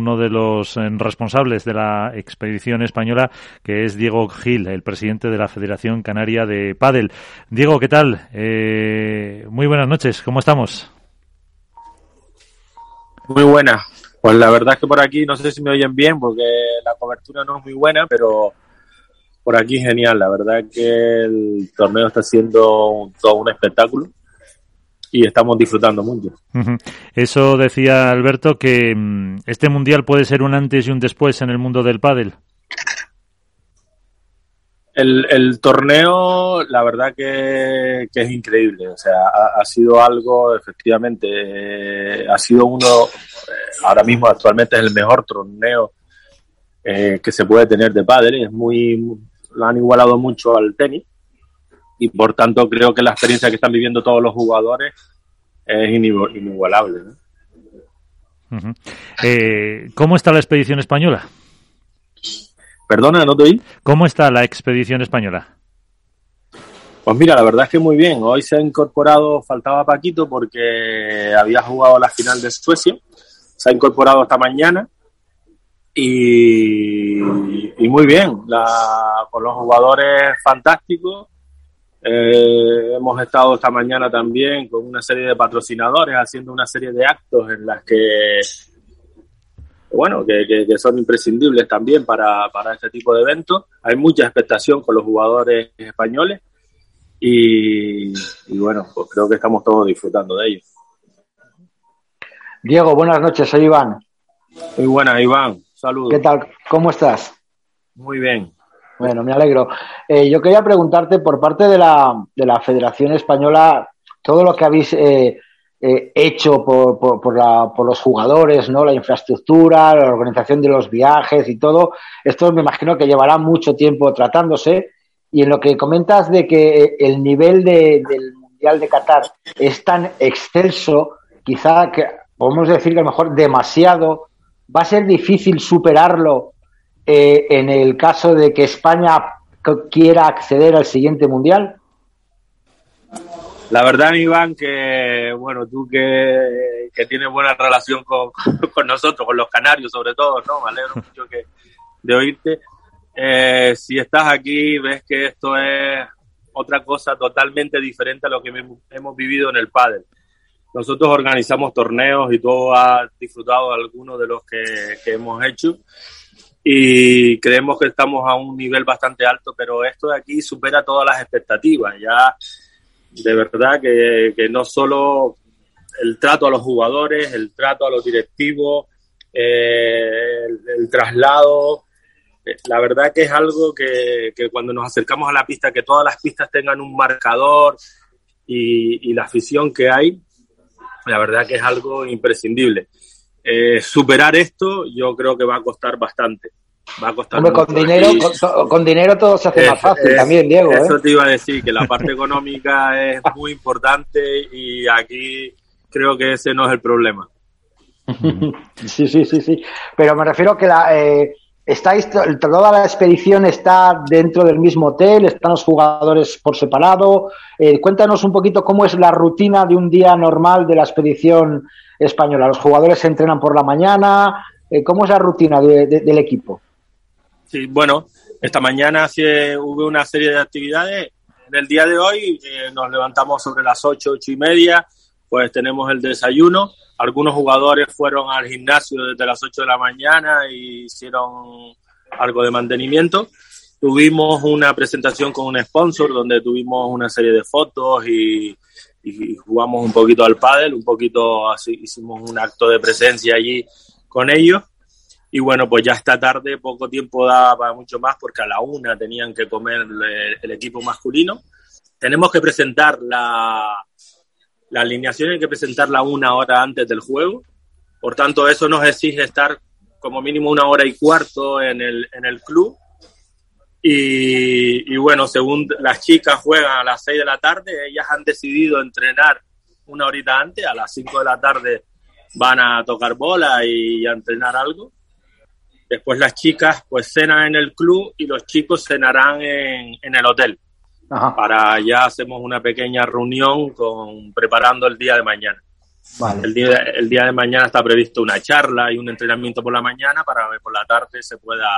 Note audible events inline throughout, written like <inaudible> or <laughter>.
uno de los eh, responsables de la expedición española, que es Diego Gil, el presidente de la Federación Canaria de Padel. Diego, ¿qué tal? Eh, muy buenas noches, ¿cómo estamos? Muy buena. Pues la verdad es que por aquí no sé si me oyen bien porque la cobertura no es muy buena, pero por aquí genial. La verdad es que el torneo está siendo todo un espectáculo y estamos disfrutando mucho. Eso decía Alberto que mm, este mundial puede ser un antes y un después en el mundo del pádel. El, torneo, la verdad que, es increíble. O sea, ha, sido algo, efectivamente, eh, ha sido uno, eh, ahora mismo actualmente es el mejor torneo eh, que se puede tener de pádel. Es muy, lo han igualado mucho al tenis y por tanto creo que la experiencia que están viviendo todos los jugadores es inigualable. Eh, ¿Cómo está la expedición española? Perdona, no te oí. ¿Cómo está la expedición española? Pues mira, la verdad es que muy bien. Hoy se ha incorporado, faltaba Paquito porque había jugado la final de Suecia. Se ha incorporado esta mañana y, muy bien. con los jugadores fantásticos eh, hemos estado esta mañana también con una serie de patrocinadores haciendo una serie de actos en las que, bueno, que, son imprescindibles también para, para este tipo de eventos. Hay mucha expectación con los jugadores españoles y, bueno, pues creo que estamos todos disfrutando de ello. Diego, buenas noches, soy Iván. Muy buenas, Iván. Saludos. ¿Qué tal? ¿Cómo estás? Muy bien. Bueno, me alegro. Eh, yo quería preguntarte por parte de la, de la Federación Española, todo lo que habéis eh, eh, hecho por, por, la, por, los jugadores, ¿no? La infraestructura, la organización de los viajes y todo. Esto me imagino que llevará mucho tiempo tratándose. Y en lo que comentas de que el nivel de, del Mundial de Qatar es tan excelso, quizá que podemos decir que a lo mejor demasiado, va a ser difícil superarlo eh, en el caso de que España quiera acceder al siguiente mundial? La verdad, Iván, que bueno, tú que, que tienes buena relación con, <laughs> con, nosotros, con los canarios sobre todo, ¿no? Me alegro <laughs> mucho que, de oírte. Eh, si estás aquí, ves que esto es otra cosa totalmente diferente a lo que hemos vivido en el pádel. Nosotros organizamos torneos y todo ha disfrutado de algunos de los que, que hemos hecho y creemos que estamos a un nivel bastante alto, pero esto de aquí supera todas las expectativas. Ya de verdad que, no solo el trato a los jugadores, el trato a los directivos, eh, el, traslado, eh, la verdad que es algo que, cuando nos acercamos a la pista, que todas las pistas tengan un marcador y, y la afición que hay, la verdad que es algo imprescindible. Eh, superar esto yo creo que va a costar bastante. Va a costar con dinero, con, dinero todo se hace más fácil también, Diego. Eso ¿eh? te iba a decir, que la parte económica es muy importante y aquí creo que ese no es el problema. <laughs> Sí, sí, sí, sí. Pero me refiero a que la, eh, estáis, toda la expedición está dentro del mismo hotel, están los jugadores por separado. cuéntanos un poquito cómo es la rutina de un día normal de la expedición española? ¿Los jugadores se entrenan por la mañana? Eh, ¿Cómo es la rutina del equipo? Sí, bueno, esta mañana hubo una serie de actividades. En el día de hoy eh, nos levantamos sobre las ocho, ocho y media, pues tenemos el desayuno. Algunos jugadores fueron al gimnasio desde las 8 de la mañana y hicieron algo de mantenimiento. Tuvimos una presentación con un sponsor donde tuvimos una serie de fotos y, jugamos un poquito al pádel, un poquito así, hicimos un acto de presencia allí con ellos. Y bueno, pues ya esta tarde poco tiempo daba para mucho más porque a la una tenían que comer el, equipo masculino. Tenemos que presentar la, la alineación, hay que presentarla una hora antes del juego. Por tanto, eso nos exige estar como mínimo una hora y cuarto en el, en el club y, bueno, según las chicas juegan a las 6 de la tarde, ellas han decidido entrenar una horita antes, a las 5 de la tarde van a tocar bola y a entrenar algo. Después las chicas pues cenan en el club y los chicos cenarán en, en el hotel. Para ya hacemos una pequeña reunión con preparando el día de mañana. El, día, el día de mañana está previsto una charla y un entrenamiento por la mañana para que por la tarde se pueda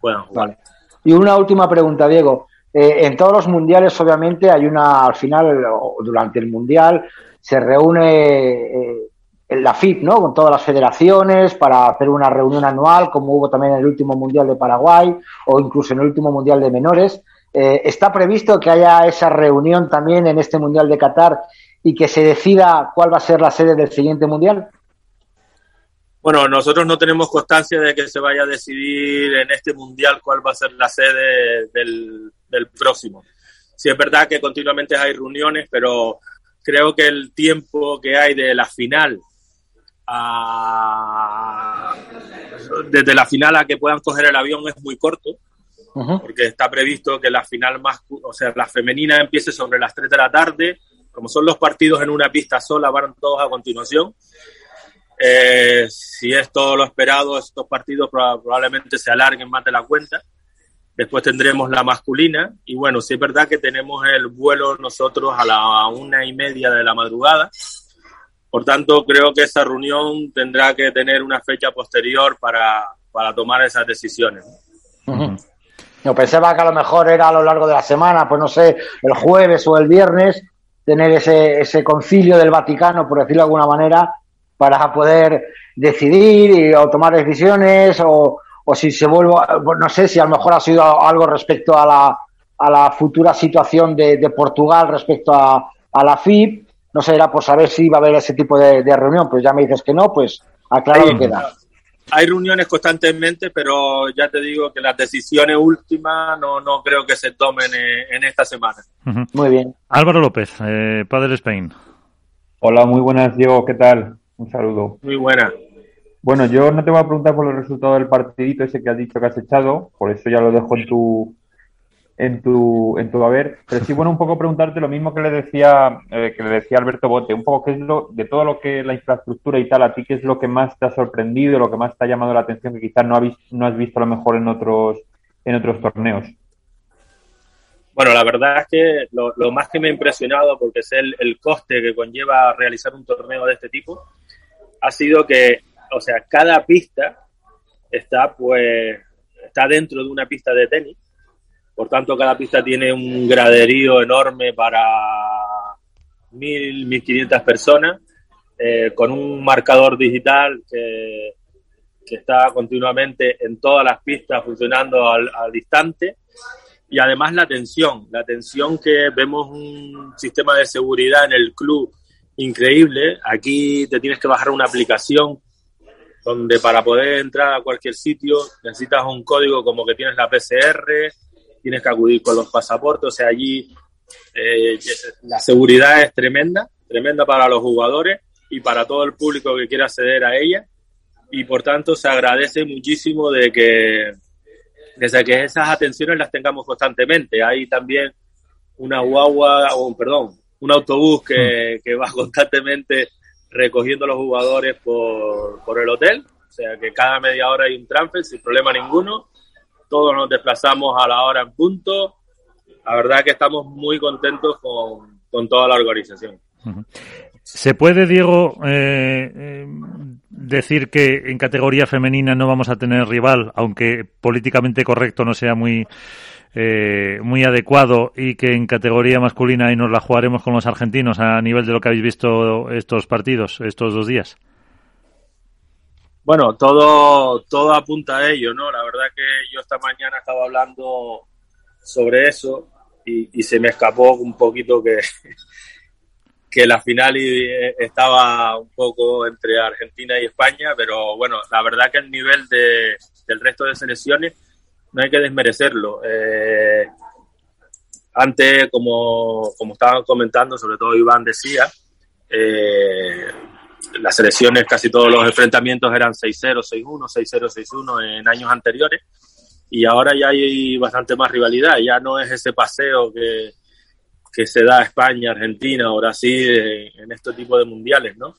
puedan jugar. Y una última pregunta, Diego. Eh, en todos los mundiales, obviamente, hay una, al final, durante el mundial, se reúne eh, la FIP, ¿no? Con todas las federaciones para hacer una reunión anual, como hubo también en el último mundial de Paraguay o incluso en el último mundial de menores. Eh, ¿Está previsto que haya esa reunión también en este mundial de Qatar y que se decida cuál va a ser la sede del siguiente mundial? Bueno, nosotros no tenemos constancia de que se vaya a decidir en este mundial cuál va a ser la sede del, próximo. Sí es verdad que continuamente hay reuniones, pero creo que el tiempo que hay de la final a, desde la final a que puedan coger el avión es muy corto, porque está previsto que la final más, o sea, la femenina empiece sobre las 3 de la tarde, como son los partidos en una pista sola, van todos a continuación. Eh, si es todo lo esperado, estos partidos probablemente se alarguen más de la cuenta. Después tendremos la masculina y bueno, sí es verdad que tenemos el vuelo nosotros a la una y media de la madrugada. Por tanto, creo que esa reunión tendrá que tener una fecha posterior para, para tomar esas decisiones. Yo pensaba que a lo mejor era a lo largo de la semana, pues no sé, el jueves o el viernes, tener ese, ese concilio del Vaticano, por decirlo de alguna manera, para poder decidir y, o tomar decisiones o, o si se vuelve, no sé si a lo mejor ha sido algo respecto a la, a la futura situación de, de Portugal respecto a, a, la FIP. No sé, era por saber si iba a haber ese tipo de, de reunión, pues ya me dices que no, pues aclaro que queda. Hay reuniones constantemente, pero ya te digo que las decisiones últimas no, no creo que se tomen en, esta semana. Muy bien. Álvaro López, eh, Padre Spain. Hola, muy buenas, Diego, ¿qué tal? Un saludo. Muy buena. Bueno, yo no te voy a preguntar por el resultado del partidito ese que has dicho que has echado, por eso ya lo dejo en tu en tu en tu haber, pero sí bueno un poco preguntarte lo mismo que le decía eh, que le decía Alberto Bote, un poco qué es lo de todo lo que la infraestructura y tal a ti qué es lo que más te ha sorprendido, lo que más te ha llamado la atención que quizás no has no has visto a lo mejor en otros en otros torneos. Bueno, la verdad es que lo, más que me ha impresionado, porque es el, el coste que conlleva realizar un torneo de este tipo, ha sido que, o sea, cada pista está, pues, está dentro de una pista de tenis. Por tanto, cada pista tiene un graderío enorme para mil, mil quinientas personas, eh, con un marcador digital que, está continuamente en todas las pistas funcionando al, al instante y además la atención, la atención que vemos un sistema de seguridad en el club increíble. Aquí te tienes que bajar una aplicación donde para poder entrar a cualquier sitio necesitas un código como que tienes la PCR, tienes que acudir con los pasaportes, o sea, allí eh, la seguridad es tremenda, tremenda para los jugadores y para todo el público que quiera acceder a ella y por tanto se agradece muchísimo de que desde que esas atenciones las tengamos constantemente. Hay también una guagua, o perdón, un autobús que, hmm. que va <laughs> constantemente recogiendo a los jugadores por, por el hotel. O sea que cada media hora hay un transfer sin problema ninguno. Todos nos desplazamos a la hora en punto. La verdad que estamos muy contentos con, con toda la organización. ¿Se puede, Diego, eh, eh, decir que en categoría femenina no vamos a tener rival, aunque políticamente correcto no sea muy, eh, muy adecuado, y que en categoría masculina ahí nos la jugaremos con los argentinos a nivel de lo que habéis visto estos partidos, estos dos días? Bueno, todo, todo apunta a ello, ¿no? La mañana estaba hablando sobre eso y se me escapó un poquito que <laughs> que la final eh, estaba un poco entre Argentina y España, pero bueno, la verdad que el nivel de, del resto de selecciones no hay que desmerecerlo. Eh, antes, como, como estaban comentando, sobre todo Iván decía, eh, las selecciones, casi todos los enfrentamientos eran 6-0, 6-1, 6-0, 6-1 en años anteriores, y ahora ya hay bastante más rivalidad, ya no es ese paseo que, que se da a España, Argentina o Brasil en este tipo de mundiales, ¿no?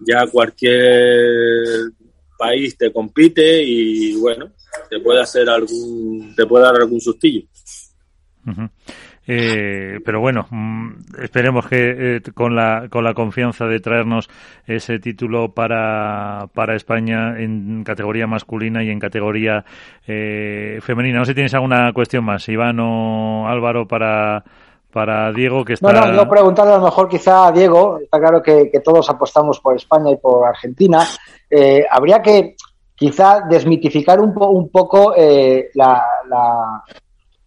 Ya cualquier país te compite y bueno, te puede hacer algún, te puede dar algún sustillo. Eh, pero bueno, mm, esperemos que eh, con, la, con la confianza de traernos ese título para, para España en categoría masculina y en categoría eh, femenina. No sé si tienes alguna cuestión más, Iván o Álvaro, para, para Diego, que está... No, no, yo preguntarle a lo mejor quizá a Diego, está claro que, todos apostamos por España y por Argentina, eh, habría que quizá desmitificar un, un poco la, la,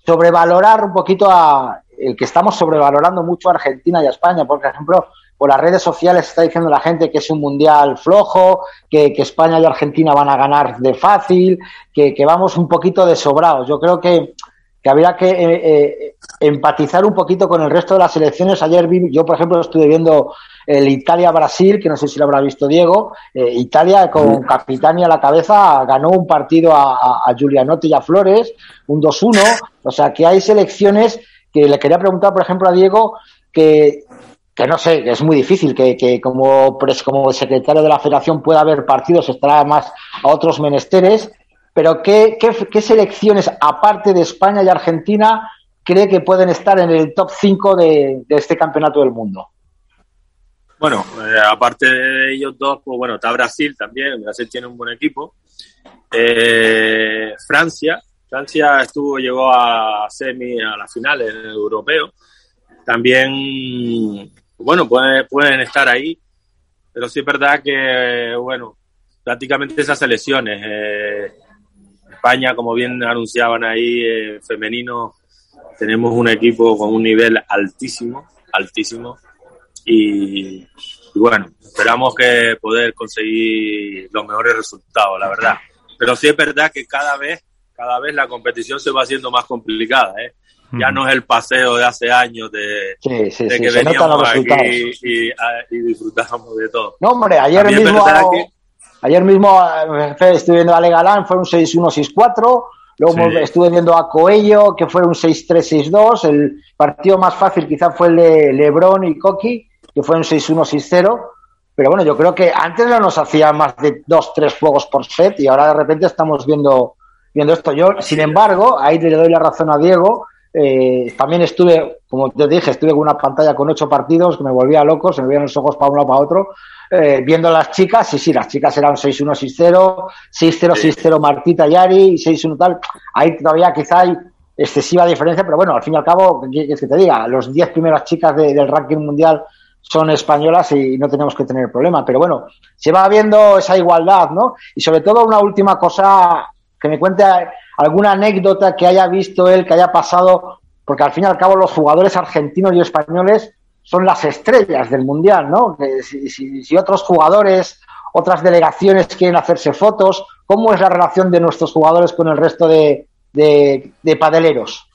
sobrevalorar un poquito a el que estamos sobrevalorando mucho a Argentina y a España, porque, por ejemplo, por las redes sociales está diciendo la gente que es un mundial flojo, que, España y Argentina van a ganar de fácil, que, vamos un poquito de sobrados. Yo creo que, que habría que eh, eh, empatizar un poquito con el resto de las selecciones. Ayer vi, yo, por ejemplo, estuve viendo el Italia-Brasil, que no sé si lo habrá visto Diego. Eh, Italia, con Capitani a la cabeza, ganó un partido a, a, Giulianotti y a Flores, un 2-1. O sea, que hay selecciones que le quería preguntar, por ejemplo, a Diego, que, que no sé, que es muy difícil, que, que como, como secretario de la federación pueda haber partidos, estará más a otros menesteres, pero ¿qué, selecciones, aparte de España y Argentina, cree que pueden estar en el top 5 de, este campeonato del mundo? Bueno, eh, aparte de ellos dos, pues bueno, está Brasil también, Brasil tiene un buen equipo. Eh, Francia, Francia estuvo, llegó a semi, a la final en el europeo. También, bueno, pueden, estar ahí, pero sí es verdad que, bueno, prácticamente esas selecciones. Eh, España, como bien anunciaban ahí, eh, femenino, tenemos un equipo con un nivel altísimo, altísimo. Y, y, bueno, esperamos que poder conseguir los mejores resultados, la verdad. Pero sí es verdad que cada vez cada vez la competición se va haciendo más complicada, ¿eh? Ya no es el paseo de hace años de, que veníamos aquí y, y, disfrutábamos de todo. No, hombre, ayer mismo, ayer mismo eh, estuve viendo a Ale Galán, fue un 6-1-6-4. Luego estuve viendo a Coello, que fue un 6-3-6-2. El partido más fácil quizás fue el de Lebron y Coqui, que fue un 6-1-6-0. Pero bueno, yo creo que antes no nos hacían más de dos, tres juegos por set y ahora de repente estamos viendo viendo esto. Yo, sin embargo, ahí le doy la razón a Diego. Eh, también estuve, como te dije, estuve con una pantalla con ocho partidos que me volvía loco, se me veían los ojos para un lado para otro, eh, viendo a las chicas, sí, sí, las chicas eran 6-1, 6-0, 6-0, 6-0 Martita Yari, 6-1 tal. Ahí todavía quizá hay excesiva diferencia, pero bueno, al fin y al cabo, ¿qué es que te diga? Los 10 primeras chicas del ranking mundial son españolas y no tenemos que tener problema. Pero bueno, se va viendo esa igualdad, ¿no? Y sobre todo una última cosa que me cuente alguna anécdota que haya visto él, que haya pasado, porque al fin y al cabo los jugadores argentinos y españoles son las estrellas del Mundial, ¿no? Si, otros jugadores, otras delegaciones quieren hacerse fotos, ¿cómo es la relación de nuestros jugadores con el resto de, de, padeleros?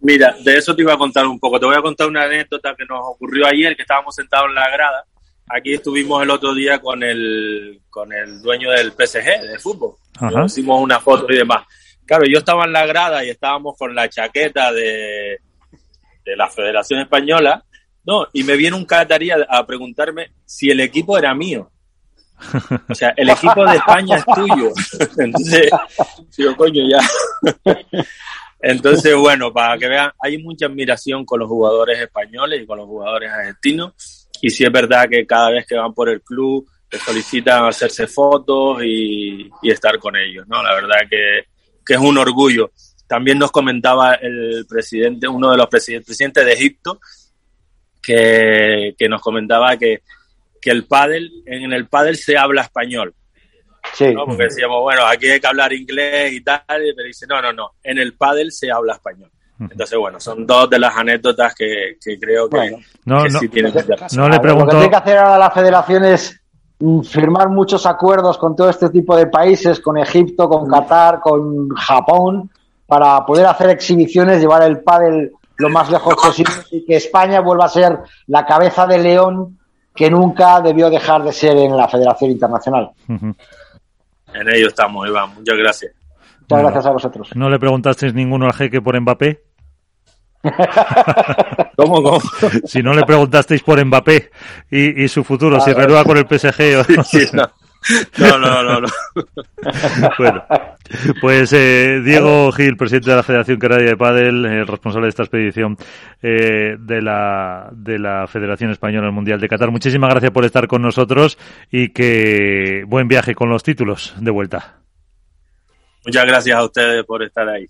Mira, de eso te iba a contar un poco. Te voy a contar una anécdota que nos ocurrió ayer, que estábamos sentados en la grada. Aquí estuvimos el otro día con el, con el dueño del PSG de fútbol hicimos una foto y demás. Claro, yo estaba en la grada y estábamos con la chaqueta de, de la Federación Española, no, y me viene un catarí a, preguntarme si el equipo era mío. O sea, el equipo de España es tuyo. <laughs> Entonces, digo, coño, ya. Entonces, bueno, para que vean, hay mucha admiración con los jugadores españoles y con los jugadores argentinos. Y sí es verdad que cada vez que van por el club, te solicitan hacerse fotos y, estar con ellos, ¿no? La verdad que, es un orgullo. También nos comentaba el presidente, uno de los presidentes, de Egipto, que, nos comentaba que, el pádel, en el pádel se habla español. Sí. Porque decíamos, bueno, aquí hay que hablar inglés y tal, pero dice, no, no, no, en el pádel se habla español. Entonces, bueno, son dos de las anécdotas que, creo que, no, sí tienen que No le pregunto... Lo que tiene que hacer ahora la federación es Mm, firmar muchos acuerdos con todo este tipo de países, con Egipto, con Qatar, con Japón, para poder hacer exhibiciones, llevar el pádel lo más lejos posible y que España vuelva a ser la cabeza de león que nunca debió dejar de ser en la Federación Internacional. En ello estamos, Iván. Muchas gracias. Muchas gracias a vosotros. ¿No le preguntasteis ninguno al jeque por Mbappé? <laughs> ¿Cómo, cómo? Si no le preguntasteis por Mbappé y, su futuro, si renueva con el PSG o no. No, no, no, <laughs> bueno, Pues eh, Diego Gil, presidente de la Federación Canaria de Padel, el responsable de esta expedición eh, de, la, de la Federación Española del Mundial de Qatar. Muchísimas gracias por estar con nosotros y que buen viaje con los títulos de vuelta. Muchas gracias a ustedes por estar ahí.